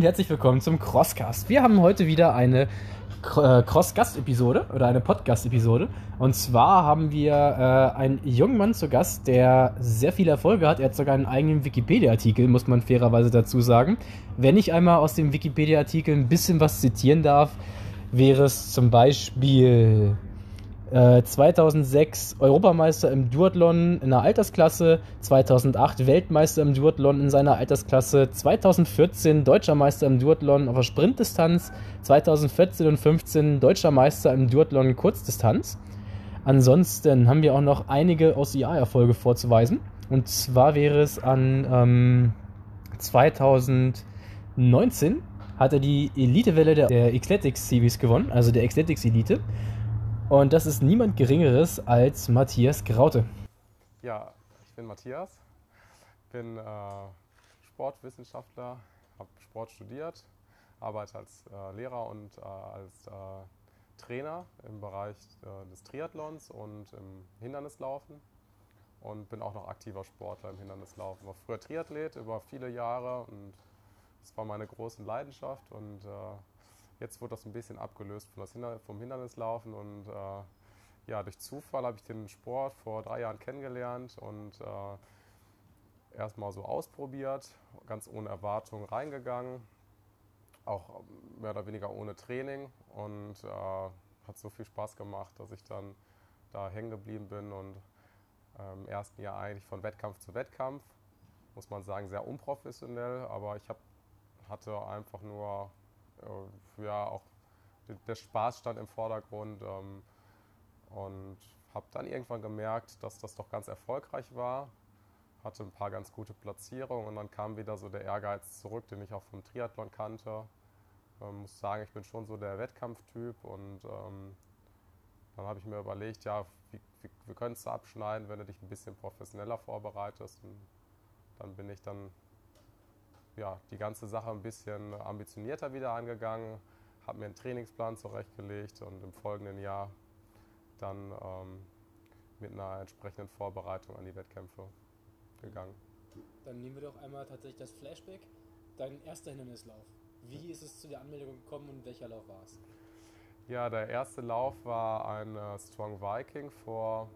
Und herzlich willkommen zum Crosscast. Wir haben heute wieder eine äh, Cross-Gast-Episode oder eine Podcast-Episode. Und zwar haben wir äh, einen jungen Mann zu Gast, der sehr viele Erfolge hat. Er hat sogar einen eigenen Wikipedia-Artikel, muss man fairerweise dazu sagen. Wenn ich einmal aus dem Wikipedia-Artikel ein bisschen was zitieren darf, wäre es zum Beispiel 2006 äh, Europameister im Duathlon in der Altersklasse, 2008 Weltmeister im Duathlon in seiner Altersklasse, 2014 Deutscher Meister im Duathlon auf der Sprintdistanz, 2014 und 15 Deutscher Meister im Duathlon Kurzdistanz. Ansonsten haben wir auch noch einige OCR-Erfolge vorzuweisen. Und zwar wäre es an ähm, 2019 hat er die Elitewelle der, der Xletics Series gewonnen, also der Xletics Elite. Und das ist niemand Geringeres als Matthias Graute. Ja, ich bin Matthias, bin äh, Sportwissenschaftler, habe Sport studiert, arbeite als äh, Lehrer und äh, als äh, Trainer im Bereich äh, des Triathlons und im Hindernislaufen und bin auch noch aktiver Sportler im Hindernislaufen. War früher Triathlet über viele Jahre und das war meine große Leidenschaft und äh, Jetzt wurde das ein bisschen abgelöst vom Hindernislaufen und äh, ja, durch Zufall habe ich den Sport vor drei Jahren kennengelernt und äh, erstmal so ausprobiert, ganz ohne Erwartung reingegangen, auch mehr oder weniger ohne Training und äh, hat so viel Spaß gemacht, dass ich dann da hängen geblieben bin und äh, im ersten Jahr eigentlich von Wettkampf zu Wettkampf, muss man sagen, sehr unprofessionell, aber ich hab, hatte einfach nur ja auch der Spaß stand im Vordergrund ähm, und habe dann irgendwann gemerkt, dass das doch ganz erfolgreich war. Hatte ein paar ganz gute Platzierungen und dann kam wieder so der Ehrgeiz zurück, den ich auch vom Triathlon kannte. Ähm, muss sagen, ich bin schon so der Wettkampftyp und ähm, dann habe ich mir überlegt, ja, wie, wie, wie könntest du abschneiden, wenn du dich ein bisschen professioneller vorbereitest. Und dann bin ich dann ja, die ganze Sache ein bisschen ambitionierter wieder angegangen, habe mir einen Trainingsplan zurechtgelegt und im folgenden Jahr dann ähm, mit einer entsprechenden Vorbereitung an die Wettkämpfe gegangen. Dann nehmen wir doch einmal tatsächlich das Flashback. Dein erster Hindernislauf. Wie ist es zu der Anmeldung gekommen und welcher Lauf war es? Ja, der erste Lauf war ein äh, Strong Viking vor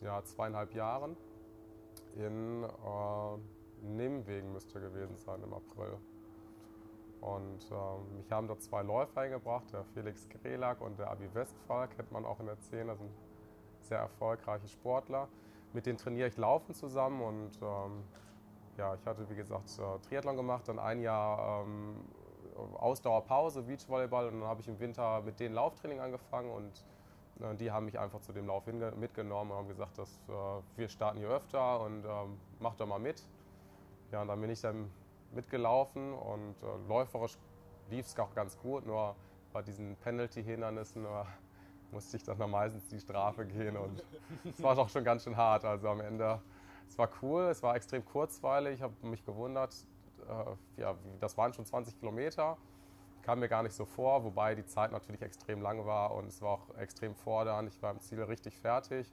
ja, zweieinhalb Jahren in äh, Nimwegen müsste gewesen sein im April. Und ähm, mich haben dort zwei Läufer eingebracht, der Felix Grelak und der Abi Westphal, kennt man auch in der Szene, sind sehr erfolgreiche Sportler. Mit denen trainiere ich Laufen zusammen und ähm, ja, ich hatte wie gesagt äh, Triathlon gemacht, dann ein Jahr ähm, Ausdauerpause, Beachvolleyball und dann habe ich im Winter mit denen Lauftraining angefangen und äh, die haben mich einfach zu dem Lauf mitgenommen und haben gesagt, dass äh, wir starten hier öfter und ähm, mach doch mal mit. Ja, und dann bin ich dann mitgelaufen und äh, läuferisch lief es auch ganz gut, nur bei diesen Penalty-Hindernissen äh, musste ich dann meistens die Strafe gehen und es war doch schon ganz schön hart. Also am Ende, es war cool, es war extrem kurzweilig, ich habe mich gewundert, äh, ja, das waren schon 20 Kilometer, kam mir gar nicht so vor, wobei die Zeit natürlich extrem lang war und es war auch extrem fordernd, ich war im Ziel richtig fertig,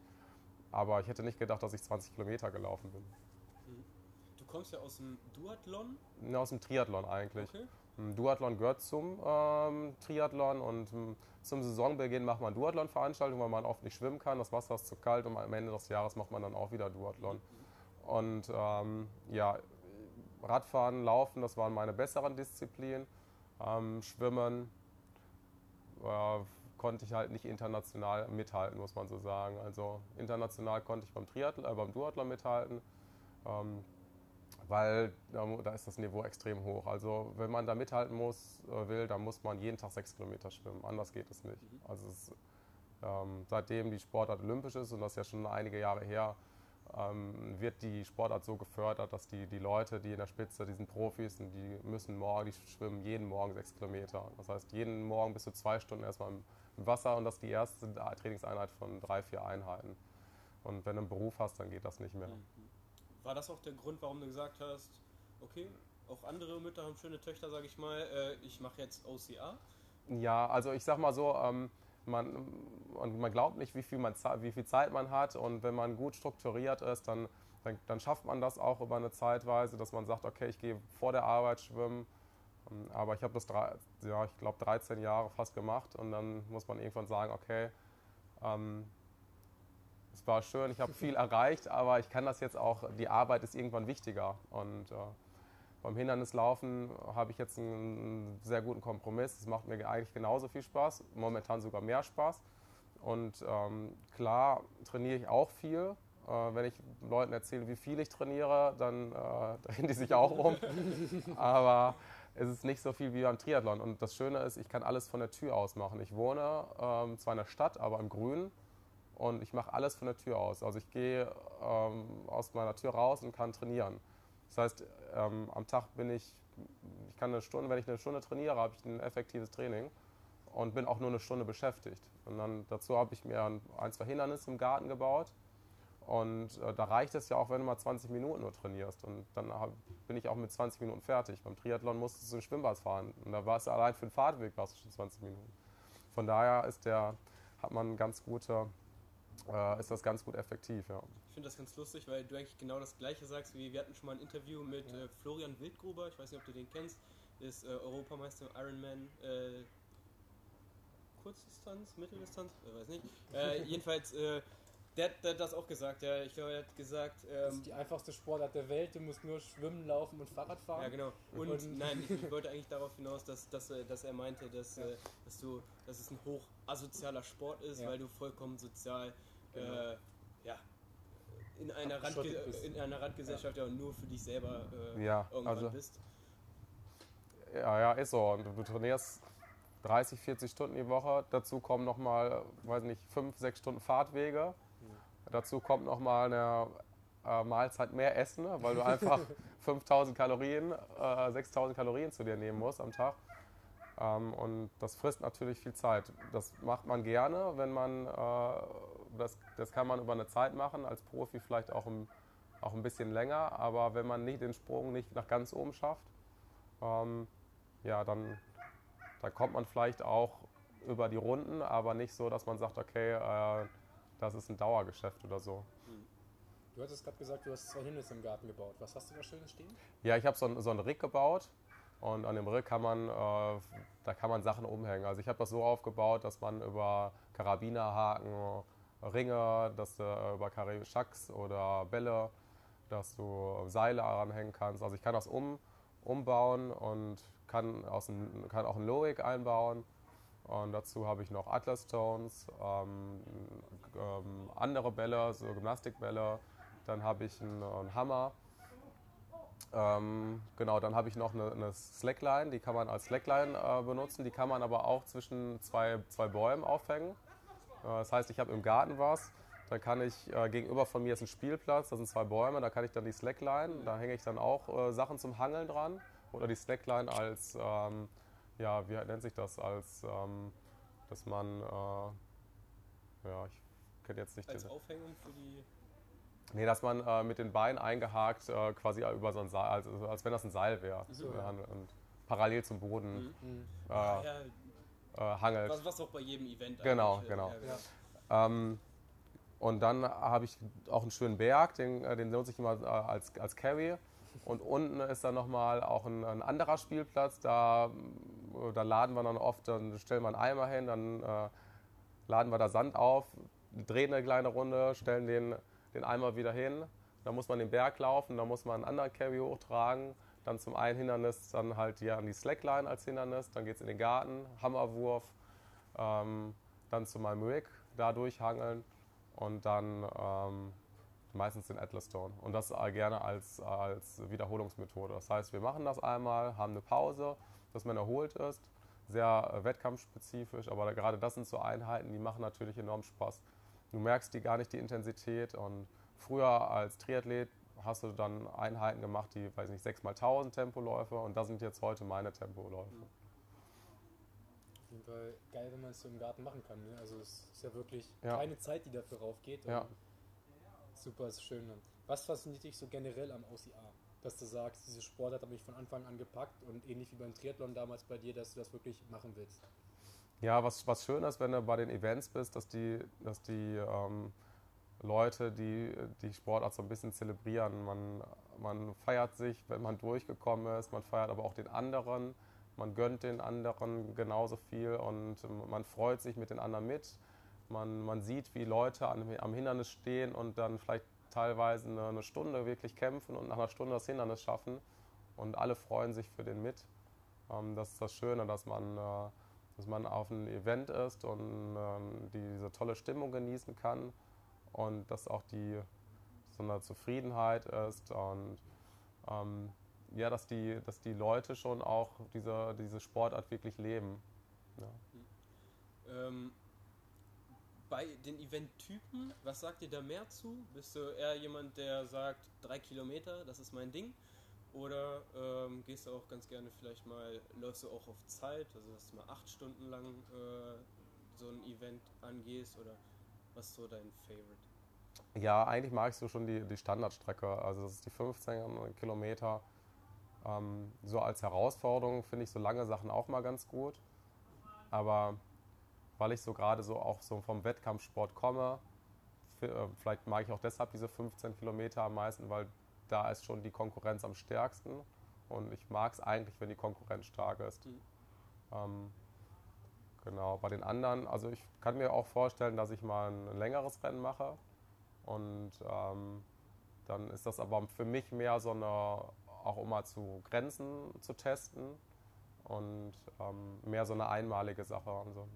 aber ich hätte nicht gedacht, dass ich 20 Kilometer gelaufen bin kommst ja aus dem Duathlon? Ja, aus dem Triathlon eigentlich. Okay. Duathlon gehört zum ähm, Triathlon und ähm, zum Saisonbeginn macht man Duathlon-Veranstaltungen, weil man oft nicht schwimmen kann. Das Wasser ist zu kalt und am Ende des Jahres macht man dann auch wieder Duathlon. Mhm. Und ähm, ja, Radfahren, Laufen, das waren meine besseren Disziplinen. Ähm, Schwimmen äh, konnte ich halt nicht international mithalten, muss man so sagen. Also international konnte ich beim, Triathlon, äh, beim Duathlon mithalten. Ähm, weil da ist das Niveau extrem hoch. Also wenn man da mithalten muss, äh, will, dann muss man jeden Tag sechs Kilometer schwimmen. Anders geht es nicht. Mhm. Also es, ähm, seitdem die Sportart olympisch ist, und das ist ja schon einige Jahre her, ähm, wird die Sportart so gefördert, dass die, die Leute, die in der Spitze, die sind Profis, und die müssen morgen, die schwimmen jeden Morgen sechs Kilometer. Das heißt, jeden Morgen bis zu zwei Stunden erstmal im, im Wasser und das ist die erste Trainingseinheit von drei, vier Einheiten. Und wenn du einen Beruf hast, dann geht das nicht mehr. Mhm. War das auch der Grund, warum du gesagt hast, okay, auch andere Mütter haben schöne Töchter, sage ich mal, äh, ich mache jetzt OCR? Ja, also ich sag mal so, ähm, man, man glaubt nicht, wie viel, man, wie viel Zeit man hat und wenn man gut strukturiert ist, dann dann, dann, schafft man das auch über eine Zeitweise, dass man sagt, okay, ich gehe vor der Arbeit schwimmen. Ähm, aber ich habe das, drei, ja, ich glaube, 13 Jahre fast gemacht und dann muss man irgendwann sagen, okay, ähm, es war schön, ich habe viel erreicht, aber ich kann das jetzt auch, die Arbeit ist irgendwann wichtiger. Und äh, beim Hindernislaufen habe ich jetzt einen sehr guten Kompromiss. Es macht mir eigentlich genauso viel Spaß, momentan sogar mehr Spaß. Und ähm, klar trainiere ich auch viel. Äh, wenn ich Leuten erzähle, wie viel ich trainiere, dann äh, drehen die sich auch um. Aber es ist nicht so viel wie beim Triathlon. Und das Schöne ist, ich kann alles von der Tür aus machen. Ich wohne ähm, zwar in der Stadt, aber im Grün. Und ich mache alles von der Tür aus. Also ich gehe ähm, aus meiner Tür raus und kann trainieren. Das heißt, ähm, am Tag bin ich, ich kann eine Stunde, wenn ich eine Stunde trainiere, habe ich ein effektives Training und bin auch nur eine Stunde beschäftigt. Und dann dazu habe ich mir ein, zwei Hindernisse im Garten gebaut. Und äh, da reicht es ja auch, wenn du mal 20 Minuten nur trainierst. Und dann hab, bin ich auch mit 20 Minuten fertig. Beim Triathlon musstest du ein Schwimmbad fahren. Und da warst du allein für den Fahrtweg warst du schon 20 Minuten. Von daher ist der, hat man ganz gute, äh, ist das ganz gut effektiv. Ja. Ich finde das ganz lustig, weil du eigentlich genau das Gleiche sagst, wie wir hatten schon mal ein Interview mit äh, Florian Wildgruber. Ich weiß nicht, ob du den kennst. Ist äh, Europameister Ironman äh, Kurzdistanz, Mitteldistanz, ich weiß nicht. Äh, jedenfalls, äh, der, der, hat das auch gesagt. Ja, ich glaube, er hat gesagt. Ähm, das ist die einfachste Sportart der Welt. Du musst nur schwimmen, laufen und Fahrrad fahren. Ja, genau. Und, und nein, ich, ich, wollte eigentlich darauf hinaus, dass, dass, äh, dass er meinte, dass, ja. Äh, dass, du, dass es ein hoch asozialer Sport ist, ja. weil du vollkommen sozial genau. äh, ja, in einer, Randge in einer Randgesellschaft ja. ja. nur für dich selber äh, irgendwann also, bist. Ja, ja, ist so. Und du trainierst 30, 40 Stunden die Woche. Dazu kommen nochmal, weiß nicht, 5, 6 Stunden Fahrtwege. Dazu kommt nochmal eine äh, Mahlzeit mehr Essen, ne? weil du einfach 5000 Kalorien, äh, 6000 Kalorien zu dir nehmen musst am Tag. Ähm, und das frisst natürlich viel Zeit. Das macht man gerne, wenn man, äh, das, das kann man über eine Zeit machen, als Profi vielleicht auch ein, auch ein bisschen länger, aber wenn man nicht den Sprung nicht nach ganz oben schafft, ähm, ja, dann da kommt man vielleicht auch über die Runden, aber nicht so, dass man sagt, okay, äh, das ist ein Dauergeschäft oder so. Hm. Du hattest gerade gesagt, du hast zwei Hindernisse im Garten gebaut. Was hast du da Schönes stehen? Ja, ich habe so, ein, so einen Rig gebaut und an dem Rig kann man, äh, da kann man Sachen umhängen. Also ich habe das so aufgebaut, dass man über Karabinerhaken, Ringe, dass du äh, über Schacks oder Bälle, dass du Seile ranhängen kannst. Also ich kann das um, umbauen und kann, aus ein, kann auch ein Loic einbauen. Und dazu habe ich noch Atlas Stones, ähm, ähm, andere Bälle, so Gymnastikbälle. Dann habe ich einen, einen Hammer. Ähm, genau, dann habe ich noch eine, eine, Slackline, die kann man als Slackline äh, benutzen. Die kann man aber auch zwischen zwei, zwei Bäumen aufhängen. Äh, das heißt, ich habe im Garten was. Dann kann ich, äh, gegenüber von mir ist ein Spielplatz, da sind zwei Bäume, da kann ich dann die Slackline, da hänge ich dann auch äh, Sachen zum Hangeln dran oder die Slackline als, ähm, ja, wie nennt sich das, als, ähm, dass man, äh, ja, ich kenne jetzt nicht... Als diese, Aufhängung für die... Nee, dass man äh, mit den Beinen eingehakt äh, quasi über so ein Seil, also, als wenn das ein Seil wäre. So. Und, und, parallel zum Boden mhm. äh, ah, ja. Äh, hangelt. Was, was auch bei jedem Event Genau, genau. Ja, ähm, und dann habe ich auch einen schönen Berg, den, äh, den nutze ich immer äh, als, als Carry. Und unten ist dann nochmal auch ein, ein, anderer Spielplatz. Da, da laden wir dann oft, dann stellen wir einen Eimer hin, dann äh, laden wir da Sand auf, drehen eine kleine Runde, stellen den, den Eimer wieder hin. Dann muss man den Berg laufen, dann muss man einen anderen Carry hochtragen. Dann zum einen Hindernis, dann halt hier an die Slackline als Hindernis. Dann geht es in den Garten, Hammerwurf, ähm, dann zu meinem Rig, da durchhangeln und dann ähm, meistens den Atlas Stone. Und das gerne als, als Wiederholungsmethode. Das heißt, wir machen das einmal, haben eine Pause, dass man erholt ist, sehr äh, wettkampfspezifisch, aber gerade das sind so Einheiten, die machen natürlich enorm Spaß. Du merkst die gar nicht die Intensität und früher als Triathlet hast du dann Einheiten gemacht, die, weiß nicht, 6 mal 1000 Tempoläufe und das sind jetzt heute meine Tempoläufe. Auf jeden Fall geil, wenn man es so im Garten machen kann. Ne? Also es ist ja wirklich ja. keine Zeit, die dafür raufgeht. Ja. Super, ist schön. Was fasziniert dich so generell am OCA? Dass du sagst, diese Sportart hat mich von Anfang an gepackt und ähnlich wie beim Triathlon damals bei dir, dass du das wirklich machen willst. Ja, was, was schön ist, wenn du bei den Events bist, dass die, dass die, ähm, Leute, die die Sportart so ein bisschen zelebrieren. Man, man feiert sich, wenn man durchgekommen ist, man feiert aber auch den anderen, man gönnt den anderen genauso viel und man freut sich mit den anderen mit. Man, man sieht, wie Leute am, am Hindernis stehen und dann vielleicht teilweise eine, Stunde wirklich kämpfen und nach einer Stunde das Hindernis schaffen und alle freuen sich für den mit. Ähm, das ist das Schöne, dass man, äh, dass man auf einem Event ist und ähm, diese tolle Stimmung genießen kann und dass auch die so eine Zufriedenheit ist und ähm, ja, dass die, dass die Leute schon auch diese, diese Sportart wirklich leben. Ja. Ähm, bei den Eventtypen, was sagt ihr da mehr zu? Bist du eher jemand, der sagt, drei Kilometer, das ist mein Ding? Oder ähm, gehst du auch ganz gerne vielleicht mal, läufst du auch auf Zeit, also dass du mal acht Stunden lang äh, so ein Event angehst? Oder was ist so dein Favorite? Ja, eigentlich mag ich so schon die, die Standardstrecke. Also das ist die 15 Kilometer. Ähm, so als Herausforderung finde ich so lange Sachen auch mal ganz gut. Aber weil ich so gerade so auch so vom Wettkampfsport komme, äh, vielleicht mag ich auch deshalb diese 15 Kilometer am meisten, weil da ist schon die Konkurrenz am stärksten. Und ich mag es eigentlich, wenn die Konkurrenz stark ist. Mhm. Ähm, genau, bei den anderen, also ich kann mir auch vorstellen, dass ich mal ein längeres Rennen mache. Und ähm, dann ist das aber für mich mehr so eine, auch um mal zu Grenzen zu testen und ähm, mehr so eine einmalige Sache. Also,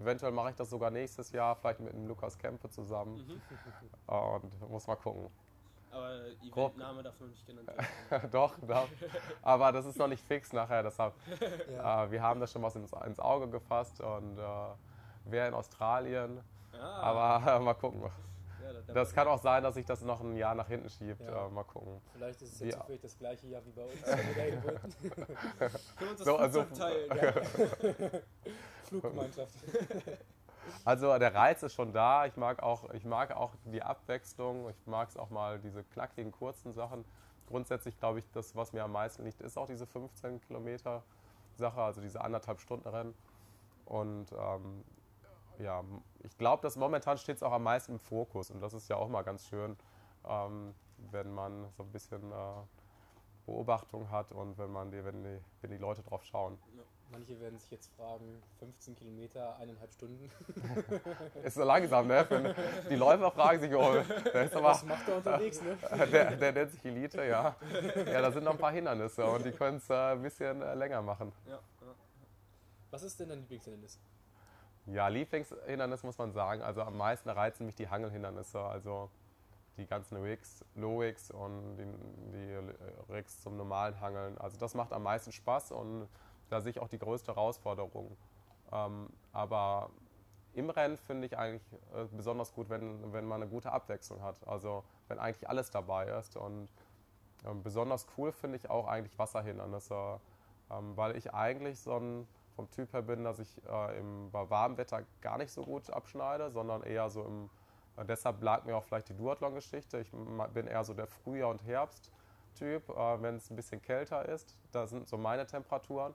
eventuell mache ich das sogar nächstes Jahr, vielleicht mit dem Lukas Kempe zusammen. Mhm. Und muss mal gucken. Aber Eventname darf noch nicht genannt werden. doch, doch. Aber das ist noch nicht fix nachher. Deshalb, ja. äh, wir haben das schon was ins, ins Auge gefasst und äh, wer in Australien. Ah. Aber äh, mal gucken das kann auch sein, dass sich das noch ein Jahr nach hinten schiebt. Ja. Äh, mal gucken. Vielleicht ist es jetzt ja. zufällig das gleiche Jahr wie bei uns. Können wir uns das so, also, teilen? Fluggemeinschaft. Also der Reiz ist schon da. Ich mag auch, ich mag auch die Abwechslung. Ich mag es auch mal diese knackigen, kurzen Sachen. Grundsätzlich glaube ich, das, was mir am meisten liegt, ist auch diese 15 Kilometer Sache, also diese anderthalb Stunden Rennen. Und ähm, ja, ich glaube, dass momentan steht es auch am meisten im Fokus und das ist ja auch mal ganz schön, ähm, wenn man so ein bisschen äh, Beobachtung hat und wenn man die, wenn die, wenn die Leute drauf schauen. Ja. Manche werden sich jetzt fragen, 15 Kilometer, eineinhalb Stunden. ist so langsam, ne? Die Läufer fragen sich, oh, der ist aber, Was macht er unterwegs, ne? Der, der nennt sich Elite, ja. Ja, da sind noch ein paar Hindernisse und die können es äh, ein bisschen äh, länger machen. Ja, ja. Was ist denn dein Lieblingshindernis? Ja, Lieblingshindernis muss man sagen. Also am meisten reizen mich die Hangelhindernisse. Also die ganzen Rigs, Low-Rigs und die, die, Rigs zum normalen Hangeln. Also das macht am meisten Spaß und da sehe ich auch die größte Herausforderung. Ähm, aber im Rennen finde ich eigentlich äh, besonders gut, wenn, wenn man eine gute Abwechslung hat. Also wenn eigentlich alles dabei ist. Und ähm, besonders cool finde ich auch eigentlich Wasserhindernisse, ähm, weil ich eigentlich so ein vom Typ her bin, dass ich äh, im, bei warmem Wetter gar nicht so gut abschneide, sondern eher so im. Äh, deshalb lag mir auch vielleicht die Duathlon-Geschichte. Ich bin eher so der Frühjahr- und Herbst-Typ, äh, wenn es ein bisschen kälter ist. Da sind so meine Temperaturen.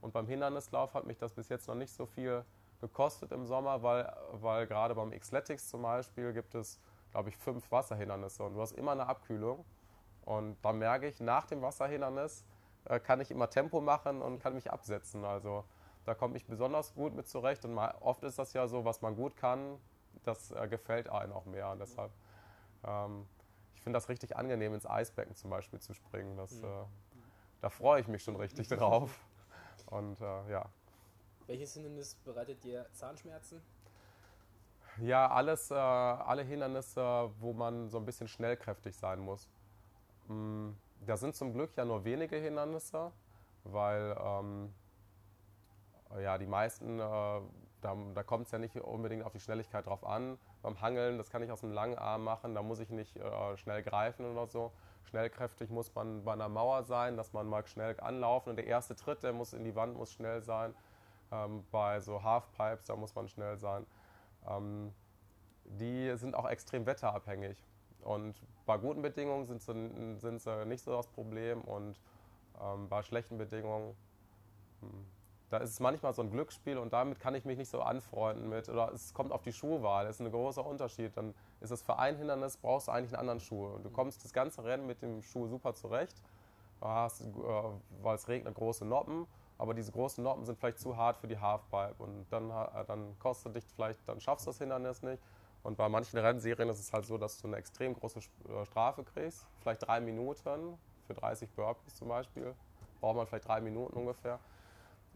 Und beim Hindernislauf hat mich das bis jetzt noch nicht so viel gekostet im Sommer, weil, weil gerade beim Xletics zum Beispiel gibt es, glaube ich, fünf Wasserhindernisse und du hast immer eine Abkühlung. Und da merke ich, nach dem Wasserhindernis äh, kann ich immer Tempo machen und kann mich absetzen. Also da komme ich besonders gut mit zurecht und mal, oft ist das ja so, was man gut kann, das äh, gefällt einem auch mehr. Und deshalb, ähm, ich finde das richtig angenehm, ins Eisbecken zum Beispiel zu springen. Das, äh, da freue ich mich schon richtig drauf. Und äh, ja. Welches Hindernis bereitet dir Zahnschmerzen? Ja, alles, äh, alle Hindernisse, wo man so ein bisschen schnellkräftig sein muss. Mm, da sind zum Glück ja nur wenige Hindernisse, weil ähm, ja, die meisten, äh, da, da kommt es ja nicht unbedingt auf die Schnelligkeit drauf an. Beim Hangeln, das kann ich aus dem langen Arm machen, da muss ich nicht äh, schnell greifen oder so. Schnellkräftig muss man bei einer Mauer sein, dass man mal schnell anlaufen und der erste Tritt, der muss in die Wand, muss schnell sein. Ähm, bei so Halfpipes, da muss man schnell sein. Ähm, die sind auch extrem wetterabhängig. Und bei guten Bedingungen sind sie, sind sie nicht so das Problem und ähm, bei schlechten Bedingungen hm, da ist es manchmal so ein Glücksspiel und damit kann ich mich nicht so anfreunden mit. Oder es kommt auf die Schuhwahl, das ist ein großer Unterschied. Dann ist es für ein Hindernis, brauchst du eigentlich einen anderen Schuh. Du kommst das ganze Rennen mit dem Schuh super zurecht, äh, weil es regnet, große Noppen, aber diese großen Noppen sind vielleicht zu hart für die Halfpipe und dann, äh, dann kostet dich vielleicht, dann schaffst du das Hindernis nicht. Und bei manchen Rennserien ist es halt so, dass du eine extrem große äh, Strafe kriegst, vielleicht drei Minuten für 30 Burpees zum Beispiel, braucht man vielleicht drei Minuten ungefähr.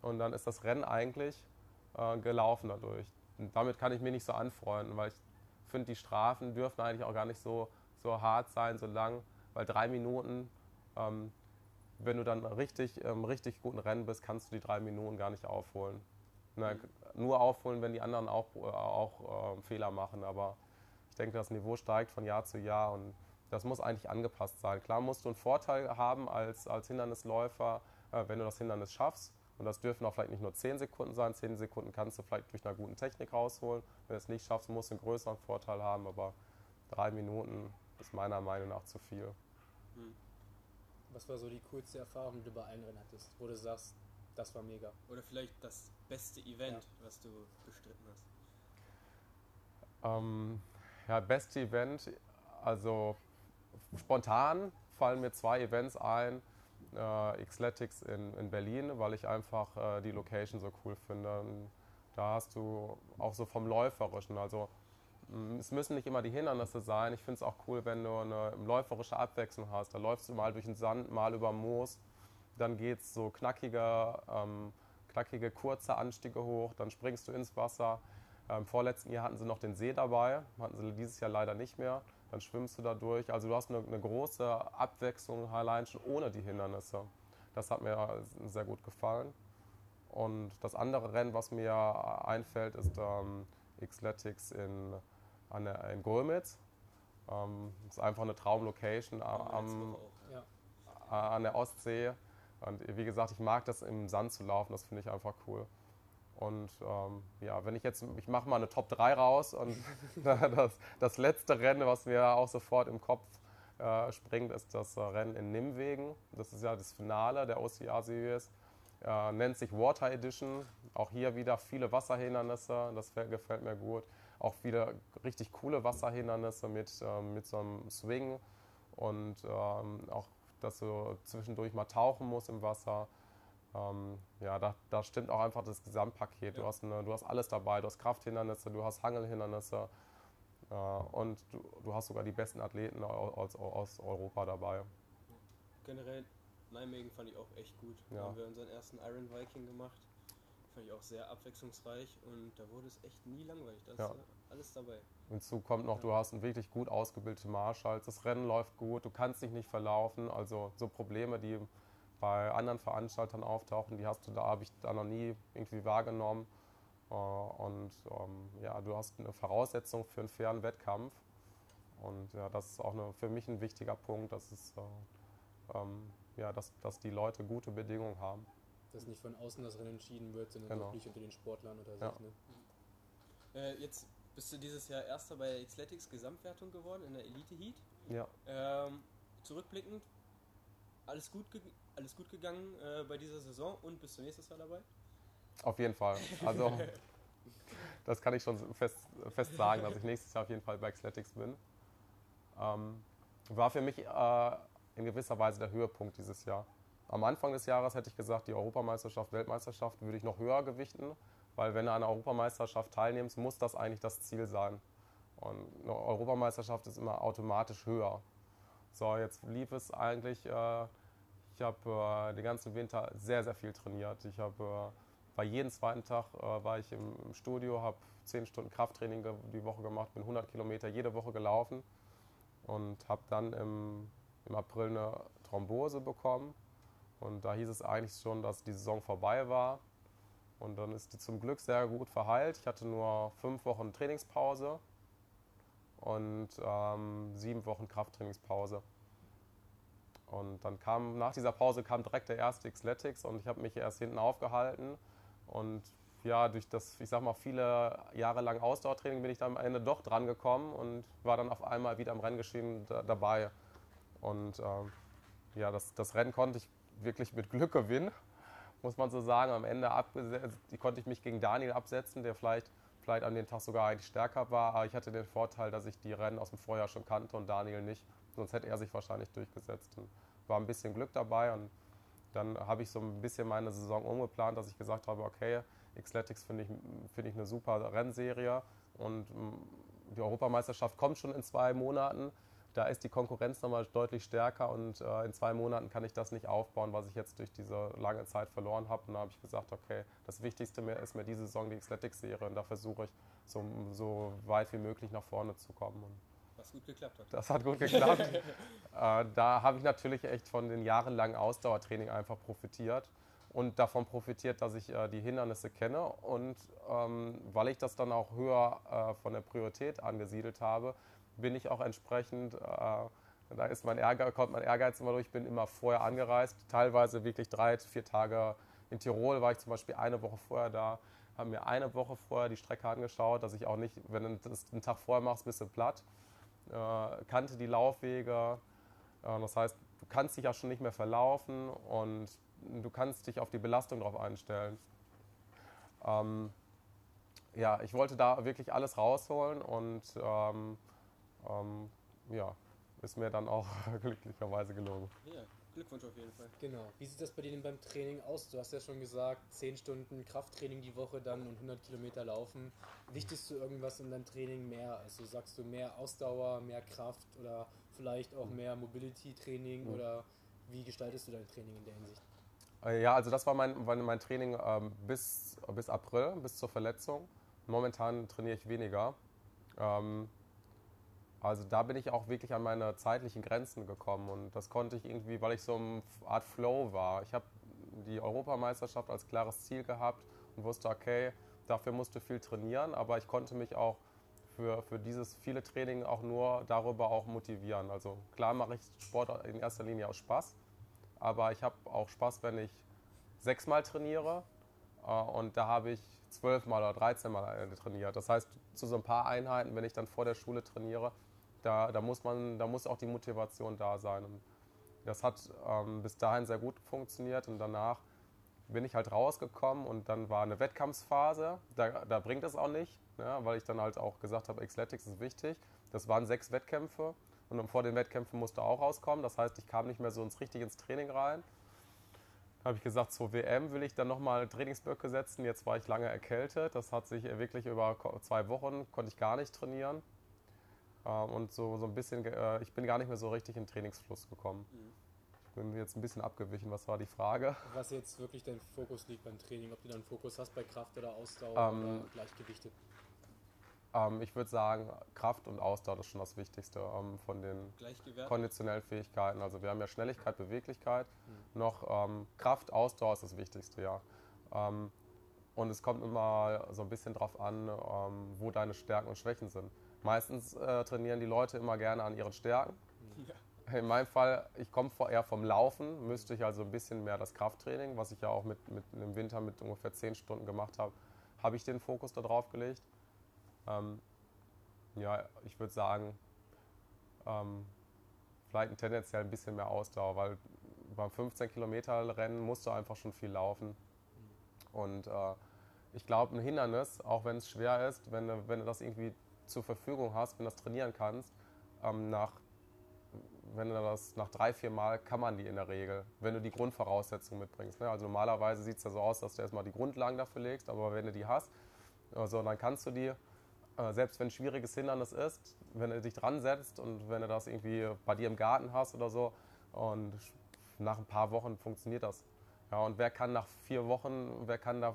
Und dann ist das Rennen eigentlich äh, gelaufen dadurch. Und damit kann ich mich nicht so anfreunden, weil ich finde, die Strafen dürfen eigentlich auch gar nicht so, so hart sein, so lang, weil drei Minuten, ähm, wenn du dann richtig, ähm, richtig guten Rennen bist, kannst du die drei Minuten gar nicht aufholen. Na, nur aufholen, wenn die anderen auch, äh, auch äh, Fehler machen, aber ich denke, das Niveau steigt von Jahr zu Jahr und das muss eigentlich angepasst sein. Klar musst du einen Vorteil haben als, als Hindernisläufer, äh, wenn du das Hindernis schaffst. Und das dürfen auch vielleicht nicht nur 10 Sekunden sein. 10 Sekunden kannst du vielleicht durch eine gute Technik rausholen. Wenn du es nicht schaffst, musst du einen größeren Vorteil haben. Aber drei Minuten ist meiner Meinung nach zu viel. Hm. Was war so die coolste Erfahrung, die du bei allen Rennen hattest, wo du sagst, das war mega? Oder vielleicht das beste Event, ja. was du bestritten hast? Ähm, ja, beste Event, also spontan fallen mir zwei Events ein äh, Xletics in, in Berlin, weil ich einfach äh, die Location so cool finde. Und da hast du auch so vom Läuferischen, also mm, es müssen nicht immer die Hindernisse sein. Ich finde es auch cool, wenn du eine läuferische Abwechslung hast. Da läufst du mal durch den Sand, mal über Moos. Dann geht es so knackige, ähm, knackige, kurze Anstiege hoch. Dann springst du ins Wasser. Im ähm, vorletzten Jahr hatten sie noch den See dabei. Hatten sie dieses Jahr leider nicht mehr dann schwimmst du da durch. Also du hast eine, eine, große Abwechslung allein schon ohne die Hindernisse. Das hat mir sehr gut gefallen. Und das andere Rennen, was mir einfällt, ist ähm, Xletics in, an der, in Gulmitz. Ähm, das ist einfach eine Traumlocation am, ja. an der Ostsee. Und wie gesagt, ich mag das im Sand zu laufen, das finde ich einfach cool. Und ähm, ja, wenn ich jetzt, ich mache mal eine Top 3 raus und das, das letzte Rennen, was mir auch sofort im Kopf äh, springt, ist das äh, Rennen in Nimwegen. Das ist ja das Finale der OCR Series. Äh, nennt sich Water Edition. Auch hier wieder viele Wasserhindernisse, das gefällt mir gut. Auch wieder richtig coole Wasserhindernisse mit, ähm, mit so einem Swing und ähm, auch, dass du zwischendurch mal tauchen musst im Wasser. Ähm, ja, da, da, stimmt auch einfach das Gesamtpaket. Ja. Du, hast eine, du hast alles dabei. Du hast Krafthindernisse, du hast Hangelhindernisse äh, und du, du, hast sogar die besten Athleten aus, aus Europa dabei. Generell Nijmegen fand ich auch echt gut. Ja. Da haben wir unseren ersten Iron Viking gemacht. Fand ich auch sehr abwechslungsreich und da wurde es echt nie langweilig. Da ist ja. alles dabei. Hinzu kommt noch, du hast einen wirklich gut ausgebildeten Marschall. Das Rennen läuft gut, du kannst dich nicht verlaufen. Also so Probleme, die bei anderen Veranstaltern auftauchen, die hast du da, habe ich da noch nie irgendwie wahrgenommen. Äh, und ähm, ja, du hast eine Voraussetzung für einen fairen Wettkampf. Und ja, das ist auch eine, für mich ein wichtiger Punkt, dass, es, äh, ähm, ja, dass, dass die Leute gute Bedingungen haben. Dass nicht von außen das Rennen entschieden wird, sondern genau. wirklich unter den Sportlern oder so. Ja. Ne? Äh, jetzt bist du dieses Jahr Erster bei der Xletics Gesamtwertung geworden in der Elite Heat. Ja. Ähm, zurückblickend, alles gut, alles gut gegangen äh, bei dieser Saison und bist du nächstes Jahr dabei? Auf jeden Fall. Also, das kann ich schon fest, fest sagen, dass ich nächstes Jahr auf jeden Fall bei Athletics bin. Ähm, war für mich äh, in gewisser Weise der Höhepunkt dieses Jahr. Am Anfang des Jahres hätte ich gesagt, die Europameisterschaft, Weltmeisterschaft würde ich noch höher gewichten, weil wenn du an einer Europameisterschaft teilnimmst, muss das eigentlich das Ziel sein. Und eine Europameisterschaft ist immer automatisch höher. So, jetzt lief es eigentlich äh, ich habe äh, den ganzen Winter sehr, sehr viel trainiert. Ich habe äh, bei jedem zweiten Tag äh, war ich im, im Studio, habe 10 Stunden Krafttraining die Woche gemacht, bin 100 Kilometer jede Woche gelaufen und habe dann im, im April eine Thrombose bekommen. Und da hieß es eigentlich schon, dass die Saison vorbei war. Und dann ist die zum Glück sehr gut verheilt. Ich hatte nur fünf Wochen Trainingspause und ähm, sieben Wochen Krafttrainingspause. Und dann kam, nach dieser Pause kam direkt der erste Xletics und ich habe mich erst hinten aufgehalten. Und ja, durch das, ich sag mal, viele Jahre lang Ausdauertraining bin ich dann am Ende doch dran gekommen und war dann auf einmal wieder im Renngeschehen da, dabei. Und ähm, ja, das, das Rennen konnte ich wirklich mit Glück gewinnen, muss man so sagen. Am Ende konnte ich mich gegen Daniel absetzen, der vielleicht vielleicht an dem Tag sogar eigentlich stärker war. Aber ich hatte den Vorteil, dass ich die Rennen aus dem Vorjahr schon kannte und Daniel nicht. Sonst hätte er sich wahrscheinlich durchgesetzt. Und war ein bisschen Glück dabei und dann habe ich so ein bisschen meine Saison umgeplant, dass ich gesagt habe, okay, Xletics finde ich, find ich eine super Rennserie und mm, die Europameisterschaft kommt schon in zwei Monaten. Da ist die Konkurrenz nochmal deutlich stärker und äh, in zwei Monaten kann ich das nicht aufbauen, was ich jetzt durch diese lange Zeit verloren habe. Und da habe ich gesagt, okay, das Wichtigste mir ist mir diese Saison die Xletics-Serie und da versuche ich so, so weit wie möglich nach vorne zu kommen. Und Was gut geklappt hat. das hat gut geklappt. äh, da habe ich natürlich echt von den jahrelangen Ausdauertraining einfach profitiert und davon profitiert, dass ich äh, die Hindernisse kenne und ähm, weil ich das dann auch höher äh, von der Priorität angesiedelt habe, bin ich auch entsprechend, äh, da ist mein Ärger, kommt mein Ehrgeiz immer durch, ich bin immer vorher angereist, teilweise wirklich drei, vier Tage in Tirol war ich zum Beispiel eine Woche vorher da, habe mir eine Woche vorher die Strecke angeschaut, dass ich auch nicht, wenn du das einen Tag vorher machst, bist du platt kannte die Laufwege. Äh, das heißt, du kannst dich ja schon nicht mehr verlaufen und du kannst dich auf die Belastung darauf einstellen. Ähm, ja, ich wollte da wirklich alles rausholen und ähm, ähm, ja, ist mir dann auch glücklicherweise gelungen. Ja, Glückwunsch auf jeden Fall. Genau. Wie sieht das bei dir denn beim Training aus? Du hast ja schon gesagt, 10 Stunden Krafttraining die Woche dann und 100 Kilometer laufen. Wichtigst du irgendwas in deinem Training mehr? Also sagst du mehr Ausdauer, mehr Kraft oder vielleicht auch mehr Mobility-Training Mhm. oder wie gestaltest du dein Training in der Hinsicht? Äh, Ja, also das war mein, mein, mein Training ähm, bis, bis April, bis zur Verletzung. Momentan trainiere ich weniger. Ähm, also da bin ich auch wirklich an meine zeitlichen Grenzen gekommen und das konnte ich irgendwie, weil ich so eine Art Flow war. Ich habe die Europameisterschaft als klares Ziel gehabt und wusste, okay, dafür musst du viel trainieren, aber ich konnte mich auch für, für dieses viele Training auch nur darüber auch motivieren. Also klar mache ich Sport in erster Linie aus Spaß, aber ich habe auch Spaß, wenn ich sechsmal trainiere äh, und da habe ich zwölfmal oder 13 Mal äh, trainiert. Das heißt, zu so ein paar Einheiten, wenn ich dann vor der Schule trainiere, da, da, muss, man, da muss auch die Motivation da sein. Und das hat ähm, bis dahin sehr gut funktioniert und danach bin ich halt rausgekommen und dann war eine Wettkampfphase. Da, da bringt es auch nicht, ja, weil ich dann halt auch gesagt habe, Xletics ist wichtig. Das waren sechs Wettkämpfe und vor den Wettkämpfen musste auch rauskommen. Das heißt, ich kam nicht mehr so ins richtig ins Training rein. Da habe ich gesagt, zur WM will ich dann nochmal Trainingsblöcke setzen. Jetzt war ich lange erkältet. Das hat sich wirklich über zwei Wochen, konnte ich gar nicht trainieren. Ähm, Und so, so ein bisschen, äh, ich bin gar nicht mehr so richtig in den Trainingsfluss gekommen. Mhm. Ich bin jetzt ein bisschen abgewichen. Was war die Frage? Was jetzt wirklich dein Fokus liegt beim Training, ob du dann einen Fokus hast bei Kraft oder Ausdauer Ähm, oder Gleichgewichte. Ähm, ich würde sagen, Kraft und Ausdauer ist schon das Wichtigste ähm, von den konditionellen Fähigkeiten. Also wir haben ja Schnelligkeit, Beweglichkeit. Noch ähm, Kraft, Ausdauer ist das Wichtigste, ja. Ähm, und es kommt immer so ein bisschen drauf an, wo deine Stärken und Schwächen sind. Meistens äh, trainieren die Leute immer gerne an ihren Stärken. Ja. In meinem Fall, ich komme eher vom Laufen, müsste ich also ein bisschen mehr das Krafttraining, was ich ja auch mit, mit im Winter mit ungefähr 10 Stunden gemacht habe, habe ich den Fokus da drauf gelegt. Ähm, ja, ich würde sagen, ähm, vielleicht tendenziell ein bisschen mehr Ausdauer, weil beim 15 Kilometer Rennen musst du einfach schon viel laufen. Und äh, ich glaube, ein Hindernis, auch wenn es schwer ist, wenn wenn du das irgendwie zur Verfügung hast, wenn du das trainieren kannst, ähm, nach, wenn du das nach drei, vier Mal kann man die in der Regel, wenn du die Grundvoraussetzungen mitbringst. Ne? Also normalerweise sieht es ja so aus, dass du erstmal die Grundlagen dafür legst, aber wenn du die hast, also, dann kannst du die, äh, selbst wenn ein schwieriges Hindernis ist, wenn du dich dran setzt und wenn du das irgendwie bei dir im Garten hast oder so und nach ein paar Wochen funktioniert das. Ja, und wer kann nach vier Wochen, wer kann da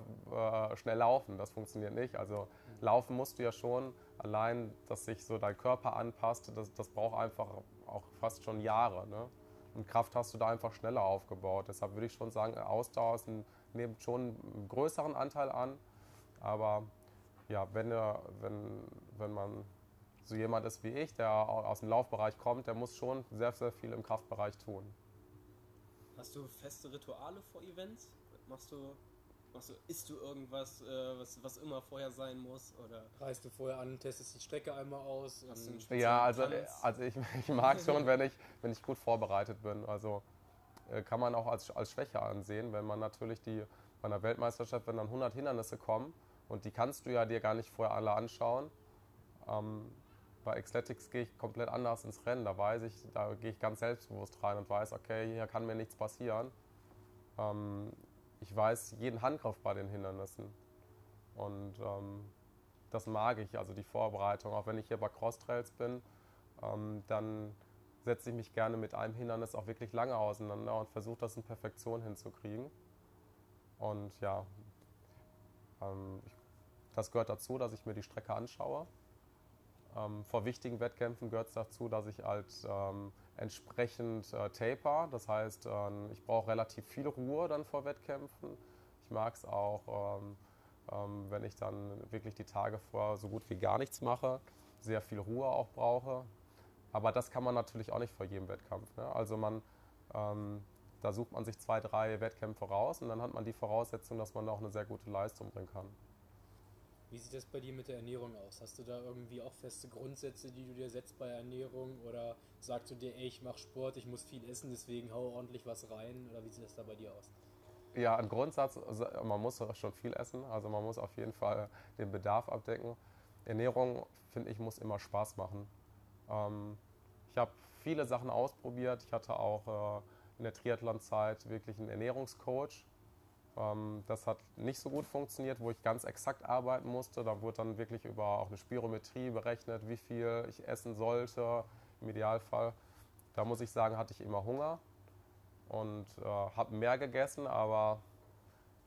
äh, schnell laufen? Das funktioniert nicht. Also laufen musst du ja schon. Allein, dass sich so dein Körper anpasst, das, das braucht einfach auch fast schon Jahre. Ne? Und Kraft hast du da einfach schneller aufgebaut. Deshalb würde ich schon sagen, Ausdauer ist ein, nimmt schon einen größeren Anteil an. Aber ja, wenn, wenn, wenn man so jemand ist wie ich, der aus dem Laufbereich kommt, der muss schon sehr, sehr viel im Kraftbereich tun. Hast du feste Rituale vor Events? Machst du, machst du isst du irgendwas, äh, was, was immer vorher sein muss? Oder Reist du vorher an, testest die Strecke einmal aus? Hast du einen speziellen Ja, also, Tanz? also ich, ich mag schon, wenn ich, wenn ich gut vorbereitet bin. Also äh, kann man auch als, als Schwäche ansehen, wenn man natürlich die bei einer Weltmeisterschaft, wenn dann 100 Hindernisse kommen Und die kannst du ja dir gar nicht vorher alle anschauen. Ähm, bei Xletics gehe ich komplett anders ins Rennen. Da weiß ich, da gehe ich ganz selbstbewusst rein und weiß, okay, hier kann mir nichts passieren. Ähm, ich weiß jeden Handgriff bei den Hindernissen. Und ähm, das mag ich, also die Vorbereitung. Auch wenn ich hier bei Crosstrails bin, ähm, dann setze ich mich gerne mit einem Hindernis auch wirklich lange auseinander und versuche das in Perfektion hinzukriegen. Und ja, ähm, das gehört dazu, dass ich mir die Strecke anschaue. Ähm, vor wichtigen Wettkämpfen gehört es dazu, dass ich halt ähm, entsprechend äh, taper. Das heißt, ähm, ich brauche relativ viel Ruhe dann vor Wettkämpfen. Ich mag es auch, ähm, ähm, wenn ich dann wirklich die Tage vor so gut wie gar nichts mache, sehr viel Ruhe auch brauche. Aber das kann man natürlich auch nicht vor jedem Wettkampf. Ne? Also man, ähm, da sucht man sich zwei, drei Wettkämpfe raus und dann hat man die Voraussetzung, dass man auch eine sehr gute Leistung bringen kann. Wie sieht das bei dir mit der Ernährung aus? Hast du da irgendwie auch feste Grundsätze, die du dir setzt bei Ernährung? Oder sagst du dir, ey, ich mache Sport, ich muss viel essen, deswegen hau ordentlich was rein? Oder wie sieht das da bei dir aus? Ja, ein Grundsatz, also man muss schon viel essen. Also man muss auf jeden Fall den Bedarf abdecken. Ernährung, finde ich, muss immer Spaß machen. Ähm, ich habe viele Sachen ausprobiert. Ich hatte auch äh, in der Triathlon-Zeit wirklich einen Ernährungscoach. Ähm, das hat nicht so gut funktioniert, wo ich ganz exakt arbeiten musste. Da wurde dann wirklich über auch eine Spirometrie berechnet, wie viel ich essen sollte im Idealfall. Da muss ich sagen, hatte ich immer Hunger und äh, habe mehr gegessen, aber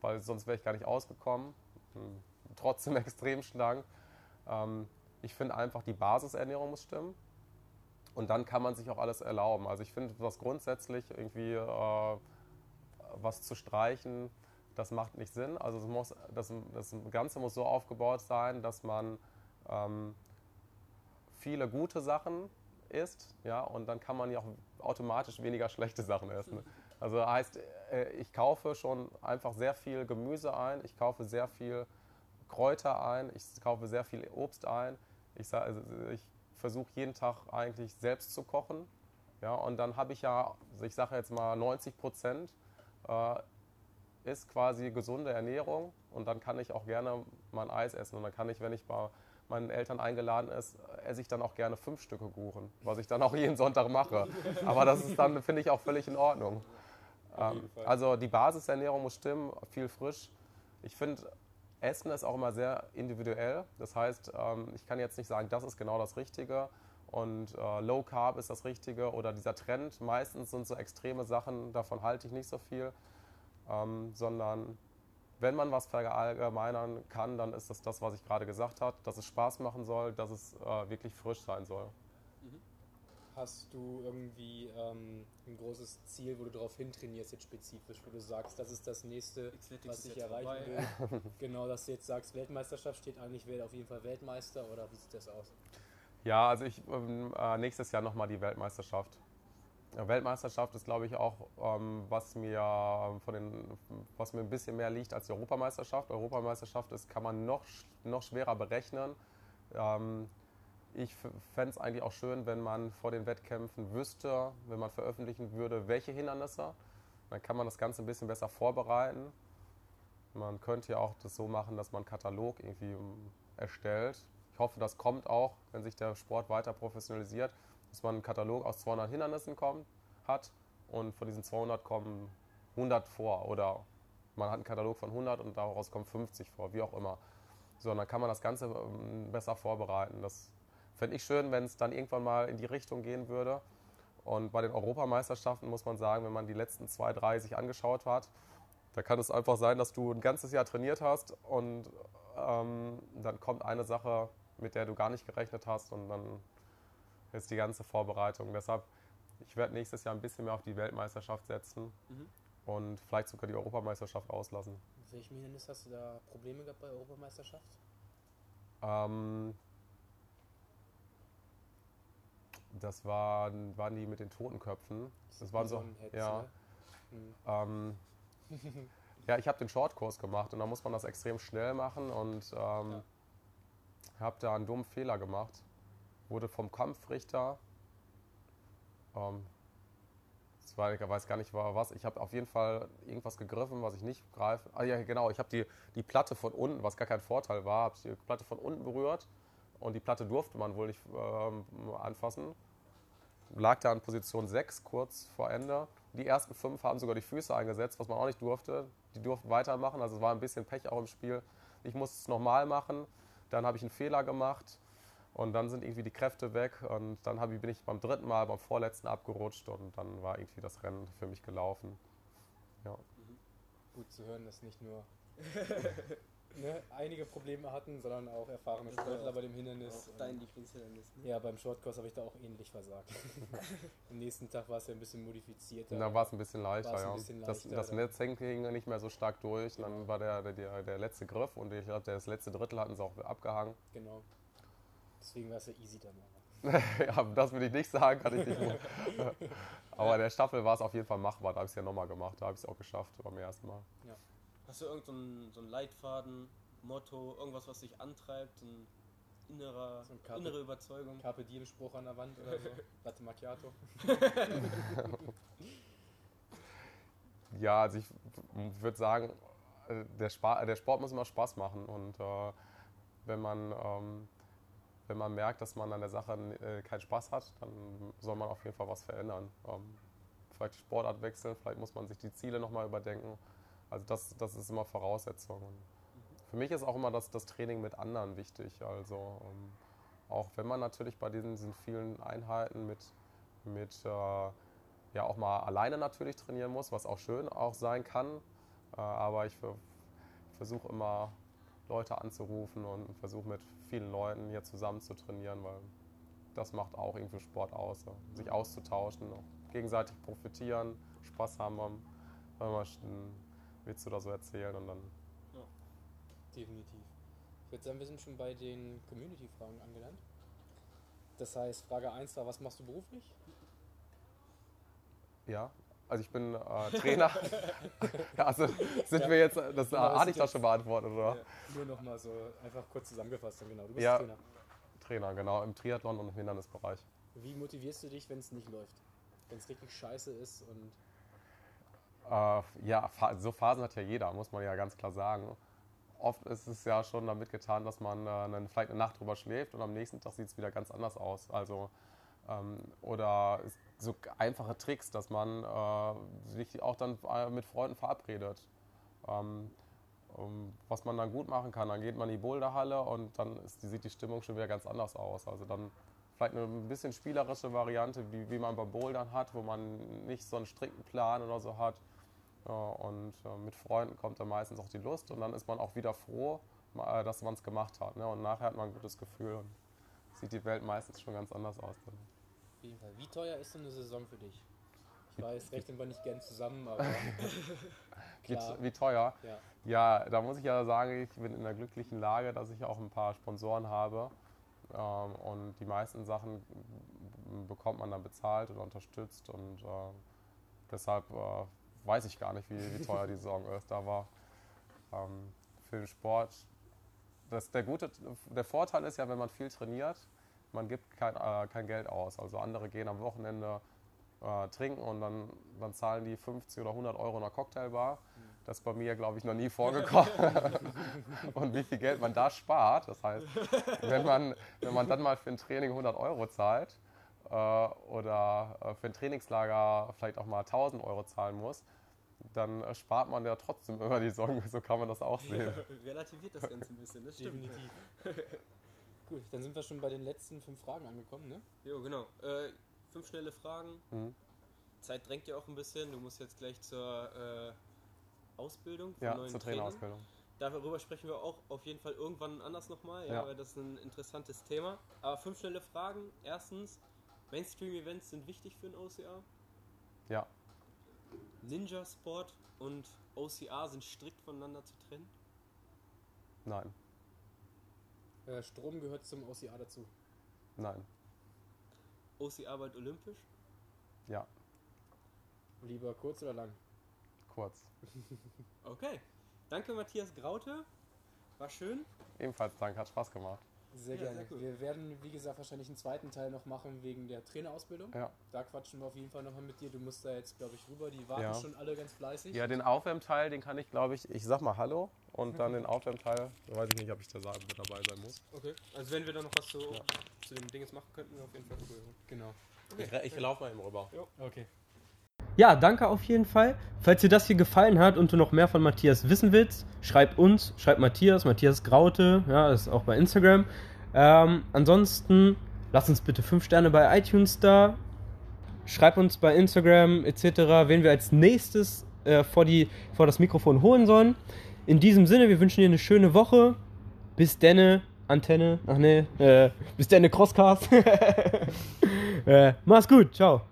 weil sonst wäre ich gar nicht ausgekommen. Hm, trotzdem extrem schlank. Ähm, ich finde einfach, die Basisernährung muss stimmen. Und dann kann man sich auch alles erlauben. Also ich finde, was grundsätzlich irgendwie äh, was zu streichen, das macht nicht Sinn. Also es muss, das, das Ganze muss so aufgebaut sein, dass man ähm, viele gute Sachen isst, ja, und dann kann man ja auch automatisch weniger schlechte Sachen essen. Also heißt, äh, ich kaufe schon einfach sehr viel Gemüse ein, ich kaufe sehr viel Kräuter ein, ich kaufe sehr viel Obst ein. Ich, also ich versuche jeden Tag eigentlich selbst zu kochen. Ja, und dann habe ich ja, also ich sage jetzt mal 90 Prozent äh, ist quasi gesunde Ernährung und dann kann ich auch gerne mein Eis essen und dann kann ich, wenn ich bei meinen Eltern eingeladen ist, esse ich dann auch gerne fünf Stücke Kuchen, was ich dann auch jeden Sonntag mache. Aber das ist dann, finde ich, auch völlig in Ordnung. Ähm, also die Basisernährung muss stimmen, viel frisch. Ich finde, Essen ist auch immer sehr individuell. Das heißt, ähm, ich kann jetzt nicht sagen, das ist genau das Richtige und äh, Low Carb ist das Richtige oder dieser Trend. Meistens sind so extreme Sachen, davon halte ich nicht so viel, ähm, sondern wenn man was verallgemeinern kann, dann ist das das, was ich gerade gesagt habe, dass es Spaß machen soll, dass es äh, wirklich frisch sein soll. Hast du irgendwie ähm, ein großes Ziel, wo du darauf hintrainierst, jetzt spezifisch, wo du sagst, das ist das nächste, was ich erreichen vorbei. will? genau, dass du jetzt sagst, Weltmeisterschaft steht an, ich werde auf jeden Fall Weltmeister oder wie sieht das aus? Ja, also ich ähm, äh, nächstes Jahr nochmal die Weltmeisterschaft. Weltmeisterschaft ist, glaube ich, auch ähm, was mir von den, was mir ein bisschen mehr liegt als die Europameisterschaft. Europameisterschaft ist, kann man noch, noch schwerer berechnen. Ähm, ich fände es eigentlich auch schön, wenn man vor den Wettkämpfen wüsste, wenn man veröffentlichen würde, welche Hindernisse. Dann kann man das Ganze ein bisschen besser vorbereiten. Man könnte ja auch das so machen, dass man einen Katalog irgendwie ähm, erstellt. Ich hoffe, das kommt auch, wenn sich der Sport weiter professionalisiert, dass man einen Katalog aus 200 Hindernissen kommt, hat und von diesen 200 kommen 100 vor oder man hat einen Katalog von 100 und daraus kommen 50 vor, wie auch immer. So, und dann kann man das Ganze ähm, besser vorbereiten. Das fände ich schön, wenn es dann irgendwann mal in die Richtung gehen würde. Und bei den Europameisterschaften muss man sagen, wenn man die letzten zwei, drei sich angeschaut hat, da kann es einfach sein, dass du ein ganzes Jahr trainiert hast und ähm, dann kommt eine Sache, mit der du gar nicht gerechnet hast und dann ist die ganze Vorbereitung. Deshalb, ich werde nächstes Jahr ein bisschen mehr auf die Weltmeisterschaft setzen Mhm. und vielleicht sogar die Europameisterschaft auslassen. Mit welchem Hindernis hast du da Probleme gehabt bei der Europameisterschaft? Ähm, das waren, waren die mit den Totenköpfen. Das waren so, ja. ne? Hm. Ähm, ja, ich habe den Shortkurs gemacht und da muss man das extrem schnell machen und ähm, Ja. habe da einen dummen Fehler gemacht. Wurde vom Kampfrichter, ähm, das weiß, gar nicht was. Ich habe auf jeden Fall irgendwas gegriffen, was ich nicht greife. Ah ja, genau. Ich habe die, die Platte von unten, was gar kein Vorteil war, habe die Platte von unten berührt und die Platte durfte man wohl nicht ähm, anfassen. Lag da in Position 6 kurz vor Ende. Die ersten fünf haben sogar die Füße eingesetzt, was man auch nicht durfte. Die durften weitermachen, also es war ein bisschen Pech auch im Spiel. Ich musste es nochmal machen, dann habe ich einen Fehler gemacht und dann sind irgendwie die Kräfte weg und dann ich, bin ich beim dritten Mal, beim vorletzten abgerutscht und dann war irgendwie das Rennen für mich gelaufen. Ja. Gut zu hören, dass nicht nur ne, einige Probleme hatten, sondern auch erfahrene Sportler bei dem Hindernis. Dein Lieblingshindernis. Ne? Ja, beim Shortcourse habe ich da auch ähnlich versagt. Am nächsten Tag war es ja ein bisschen modifizierter. Da war es ein bisschen leichter, ja. Bisschen leichter, das, das Netz hing nicht mehr so stark durch. Genau. Dann war der, der, der letzte Griff und ich glaube, das letzte Drittel hatten sie auch abgehangen. Genau. Deswegen war es ja easy dann. ja, das will ich nicht sagen, kann ich nicht. Aber der Staffel war es auf jeden Fall machbar. Da habe ich es ja nochmal gemacht. Da habe ich es auch geschafft beim ersten Mal. Ja. Hast du irgendeinen so, einen Leitfaden, Motto, irgendwas, was dich antreibt, ein innerer, so ein Carpe, innere Überzeugung? Carpe Diem Spruch an der Wand oder so? Latte Macchiato? ja, also ich würde sagen, äh, der, Spa der, Sport muss immer Spaß machen und äh, wenn man ähm, wenn man merkt, dass man an der Sache äh, keinen Spaß hat, dann soll man auf jeden Fall was verändern. Ähm, vielleicht die Sportart wechseln, vielleicht muss man sich die Ziele nochmal überdenken. Also das, das ist immer Voraussetzung. Für mich ist auch immer das, das Training mit anderen wichtig. Also ähm, auch wenn man natürlich bei diesen, diesen vielen Einheiten mit, mit äh, ja auch mal alleine natürlich trainieren muss, was auch schön auch sein kann. Äh, aber ich versuche immer Leute anzurufen und versuche mit vielen Leuten hier zusammen zu trainieren, weil das macht auch irgendwie Sport aus. So. Sich auszutauschen, gegenseitig profitieren, Spaß haben, wenn man einen Witz oder so erzählen und dann. Ja, definitiv. Ich würde sagen, wir sind schon bei den Community-Fragen angelangt. Das heißt, Frage 1 war, was machst du beruflich? Ja, also ich bin äh, Trainer. ja, also sind ja. wir jetzt, das genau, hatte ich doch schon beantwortet, oder? Ja. Nur nochmal so einfach kurz zusammengefasst, genau. Du bist ja, Trainer. Trainer, genau, im Triathlon und im Hindernisbereich. Wie motivierst du dich, wenn es nicht läuft? Wenn es richtig scheiße ist und. Äh, ja, so Phasen hat ja jeder, muss man ja ganz klar sagen. Oft ist es ja schon damit getan, dass man äh, vielleicht eine Nacht drüber schläft und am nächsten Tag sieht es wieder ganz anders aus. Also, ähm, oder es so einfache Tricks, dass man äh, sich auch dann äh, mit Freunden verabredet. Ähm, um, was man dann gut machen kann, dann geht man in die Boulderhalle und dann ist, sieht die Stimmung schon wieder ganz anders aus. Also dann vielleicht eine ein bisschen spielerische Variante, wie, wie man beim Bouldern hat, wo man nicht so einen strikten Plan oder so hat. Äh, und äh, mit Freunden kommt dann meistens auch die Lust und dann ist man auch wieder froh, äh, dass man es gemacht hat. Ne? Und nachher hat man ein gutes Gefühl und sieht die Welt meistens schon ganz anders aus. Dann. Auf jeden Fall. Wie teuer ist so eine Saison für dich? Ich weiß, rechnen wir nicht gern zusammen, aber. Wie, wie teuer? Ja. ja, da muss ich ja sagen, ich bin in der glücklichen Lage, dass ich auch ein paar Sponsoren habe. Ähm, und die meisten Sachen bekommt man dann bezahlt oder unterstützt. Und äh, deshalb äh, weiß ich gar nicht, wie, wie teuer die Saison ist. Da war ähm, für den Sport. Das, der, gute, der Vorteil ist ja, wenn man viel trainiert, man gibt kein, äh, kein Geld aus. Also andere gehen am Wochenende äh, trinken und dann, dann zahlen die 50 oder 100 Euro in einer Cocktailbar. Das ist bei mir, glaube ich, noch nie vorgekommen. und wie viel Geld man da spart. Das heißt, wenn man, wenn man dann mal für ein Training 100 Euro zahlt äh, oder äh, für ein Trainingslager vielleicht auch mal 1000 Euro zahlen muss, dann spart man ja trotzdem immer die Sorgen. So kann man das auch sehen. Ja, relativiert das Ganze ein bisschen, das stimmt. Definitiv. Gut, dann sind wir schon bei den letzten fünf Fragen angekommen, ne? Jo, genau. Äh, fünf schnelle Fragen. Mhm. Zeit drängt ja auch ein bisschen. Du musst jetzt gleich zur äh, Ausbildung. Ja, zur Trainerausbildung. Darüber sprechen wir auch auf jeden Fall irgendwann anders nochmal, ja, ja. weil das ist ein interessantes Thema. Aber fünf schnelle Fragen. Erstens, Mainstream-Events sind wichtig für ein OCR? Ja. Ninja Sport und OCR sind strikt voneinander zu trennen? Nein. Äh, Strom gehört zum OCA dazu. Nein. OCA bald olympisch? Ja. Lieber kurz oder lang? Kurz. okay. Danke Matthias Graute. War schön. Ebenfalls danke, hat Spaß gemacht. Sehr Ja, gerne. sehr cool. Wir werden, wie gesagt, wahrscheinlich einen zweiten Teil noch machen wegen der Trainerausbildung. Ja. Da quatschen wir auf jeden Fall nochmal mit dir. Du musst da jetzt, glaube ich, rüber. Die warten Ja. schon alle ganz fleißig. Ja, den Aufwärmteil, den kann ich, glaube ich, ich sag mal Hallo und dann den Aufwärmteil, weiß ich nicht, ob ich da sa- mit dabei sein muss. Okay. Also wenn wir dann noch was so zu dem Ding jetzt machen könnten, wäre auf jeden Fall cool. Genau. Ich, re- ich laufe mal eben rüber. Okay. Ja, danke auf jeden Fall. Falls dir das hier gefallen hat und du noch mehr von Matthias wissen willst, schreib uns, schreib Matthias, Matthias Graute, ja, ist auch bei Instagram. Ähm, ansonsten lass uns bitte 5 Sterne bei iTunes da. Schreib uns bei Instagram etc., wen wir als nächstes äh, vor, die, vor das Mikrofon holen sollen. In diesem Sinne, wir wünschen dir eine schöne Woche. Bis denne, Antenne, ach nee, äh, bis denne Crosscast. äh, mach's gut, ciao.